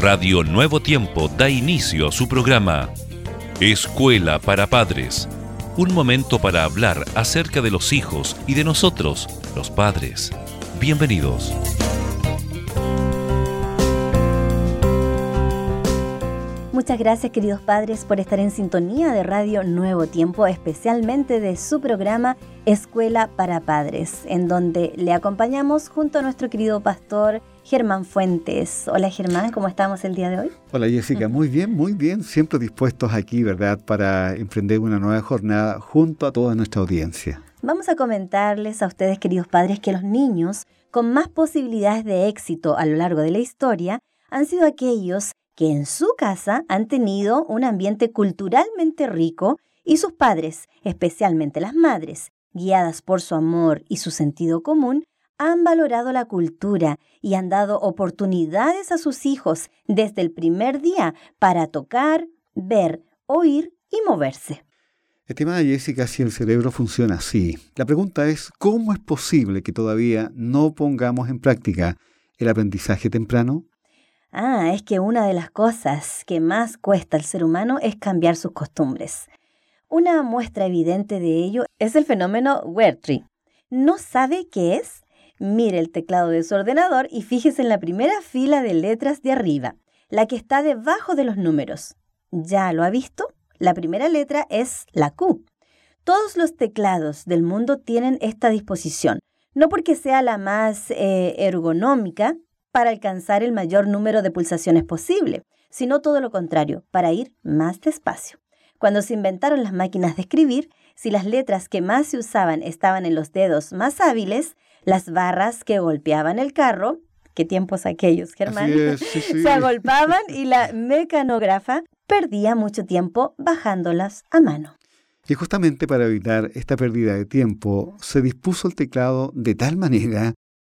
Radio Nuevo Tiempo da inicio a su programa Escuela para Padres. Un momento para hablar acerca de los hijos y de nosotros, los padres. Bienvenidos. Muchas gracias queridos padres por estar en sintonía de Radio Nuevo Tiempo, especialmente de su programa Escuela para Padres, en donde le acompañamos junto a nuestro querido pastor Germán Fuentes. Hola Germán, ¿cómo estamos el día de hoy? Hola Jessica, muy bien, muy bien, siempre dispuestos aquí, ¿verdad?, para emprender una nueva jornada junto a toda nuestra audiencia. Vamos a comentarles a ustedes, queridos padres, que los niños con más posibilidades de éxito a lo largo de la historia han sido aquellos que en su casa han tenido un ambiente culturalmente rico y sus padres, especialmente las madres, guiadas por su amor y su sentido común, han valorado la cultura y han dado oportunidades a sus hijos desde el primer día para tocar, ver, oír y moverse. Estimada Jessica, si el cerebro funciona así, la pregunta es, ¿cómo es posible que todavía no pongamos en práctica el aprendizaje temprano? Ah, es que una de las cosas que más cuesta al ser humano es cambiar sus costumbres. Una muestra evidente de ello es el fenómeno Wertree. ¿No sabe qué es? Mire el teclado de su ordenador y fíjese en la primera fila de letras de arriba, la que está debajo de los números. ¿Ya lo ha visto? La primera letra es la Q. Todos los teclados del mundo tienen esta disposición, no porque sea la más eh, ergonómica, para alcanzar el mayor número de pulsaciones posible, sino todo lo contrario, para ir más despacio. Cuando se inventaron las máquinas de escribir, si las letras que más se usaban estaban en los dedos más hábiles, las barras que golpeaban el carro, qué tiempos aquellos, Germán, se agolpaban y la mecanógrafa perdía mucho tiempo bajándolas a mano. Y justamente para evitar esta pérdida de tiempo, se dispuso el teclado de tal manera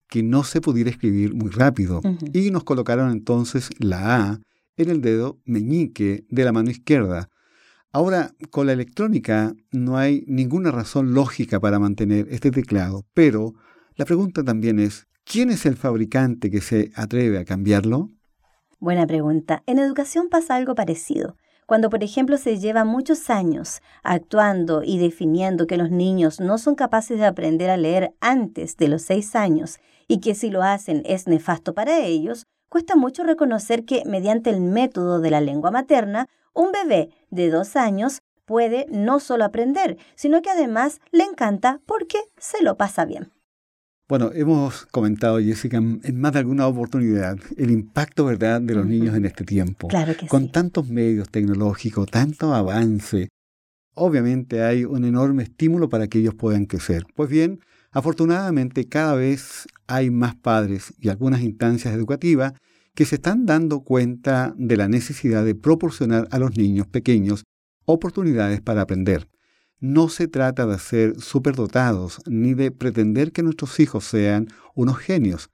que no se pudiera escribir muy rápido. Y nos colocaron entonces la A en el dedo meñique de la mano izquierda. Ahora, con la electrónica no hay ninguna razón lógica para mantener este teclado, pero la pregunta también es, ¿quién es el fabricante que se atreve a cambiarlo? Buena pregunta. En educación pasa algo parecido. Cuando, por ejemplo, se lleva muchos años actuando y definiendo que los niños no son capaces de aprender a leer antes de los seis años y que si lo hacen es nefasto para ellos, cuesta mucho reconocer que mediante el método de la lengua materna, un bebé de dos años puede no solo aprender, sino que además le encanta porque se lo pasa bien. Bueno, hemos comentado, Jessica, en más de alguna oportunidad el impacto ¿verdad? de los niños en este tiempo. Claro que Con tantos medios tecnológicos, tanto avance, obviamente hay un enorme estímulo para que ellos puedan crecer. Pues bien, afortunadamente cada vez hay más padres y algunas instancias educativas que se están dando cuenta de la necesidad de proporcionar a los niños pequeños oportunidades para aprender. No se trata de ser superdotados ni de pretender que nuestros hijos sean unos genios,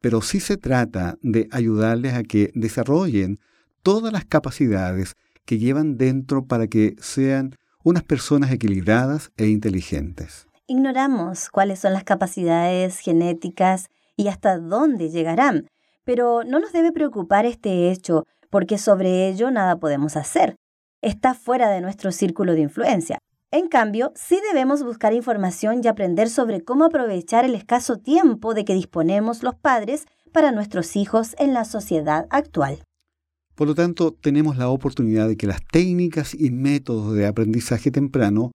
pero sí se trata de ayudarles a que desarrollen todas las capacidades que llevan dentro para que sean unas personas equilibradas e inteligentes. Ignoramos cuáles son las capacidades genéticas y hasta dónde llegarán, pero no nos debe preocupar este hecho porque sobre ello nada podemos hacer. Está fuera de nuestro círculo de influencia. En cambio, sí debemos buscar información y aprender sobre cómo aprovechar el escaso tiempo de que disponemos los padres para nuestros hijos en la sociedad actual. Por lo tanto, tenemos la oportunidad de que las técnicas y métodos de aprendizaje temprano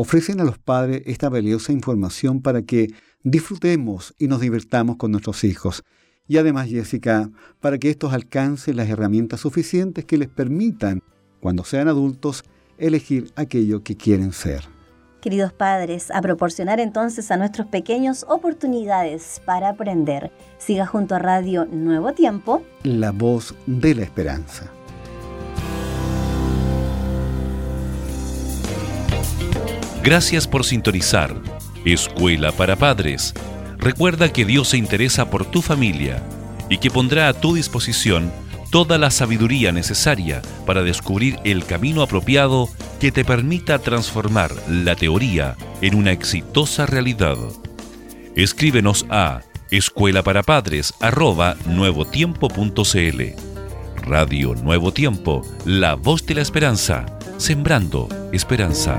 ofrecen a los padres esta valiosa información para que disfrutemos y nos divertamos con nuestros hijos. Y además, Jessica, para que estos alcancen las herramientas suficientes que les permitan, cuando sean adultos, elegir aquello que quieren ser. Queridos padres, a proporcionar entonces a nuestros pequeños oportunidades para aprender. Siga junto a Radio Nuevo Tiempo. La voz de la esperanza. Gracias por sintonizar. Escuela para Padres. Recuerda que Dios se interesa por tu familia y que pondrá a tu disposición toda la sabiduría necesaria para descubrir el camino apropiado que te permita transformar la teoría en una exitosa realidad. Escríbenos a escuela para padres nuevotiempo.cl. Radio Nuevo Tiempo, la voz de la esperanza, sembrando esperanza.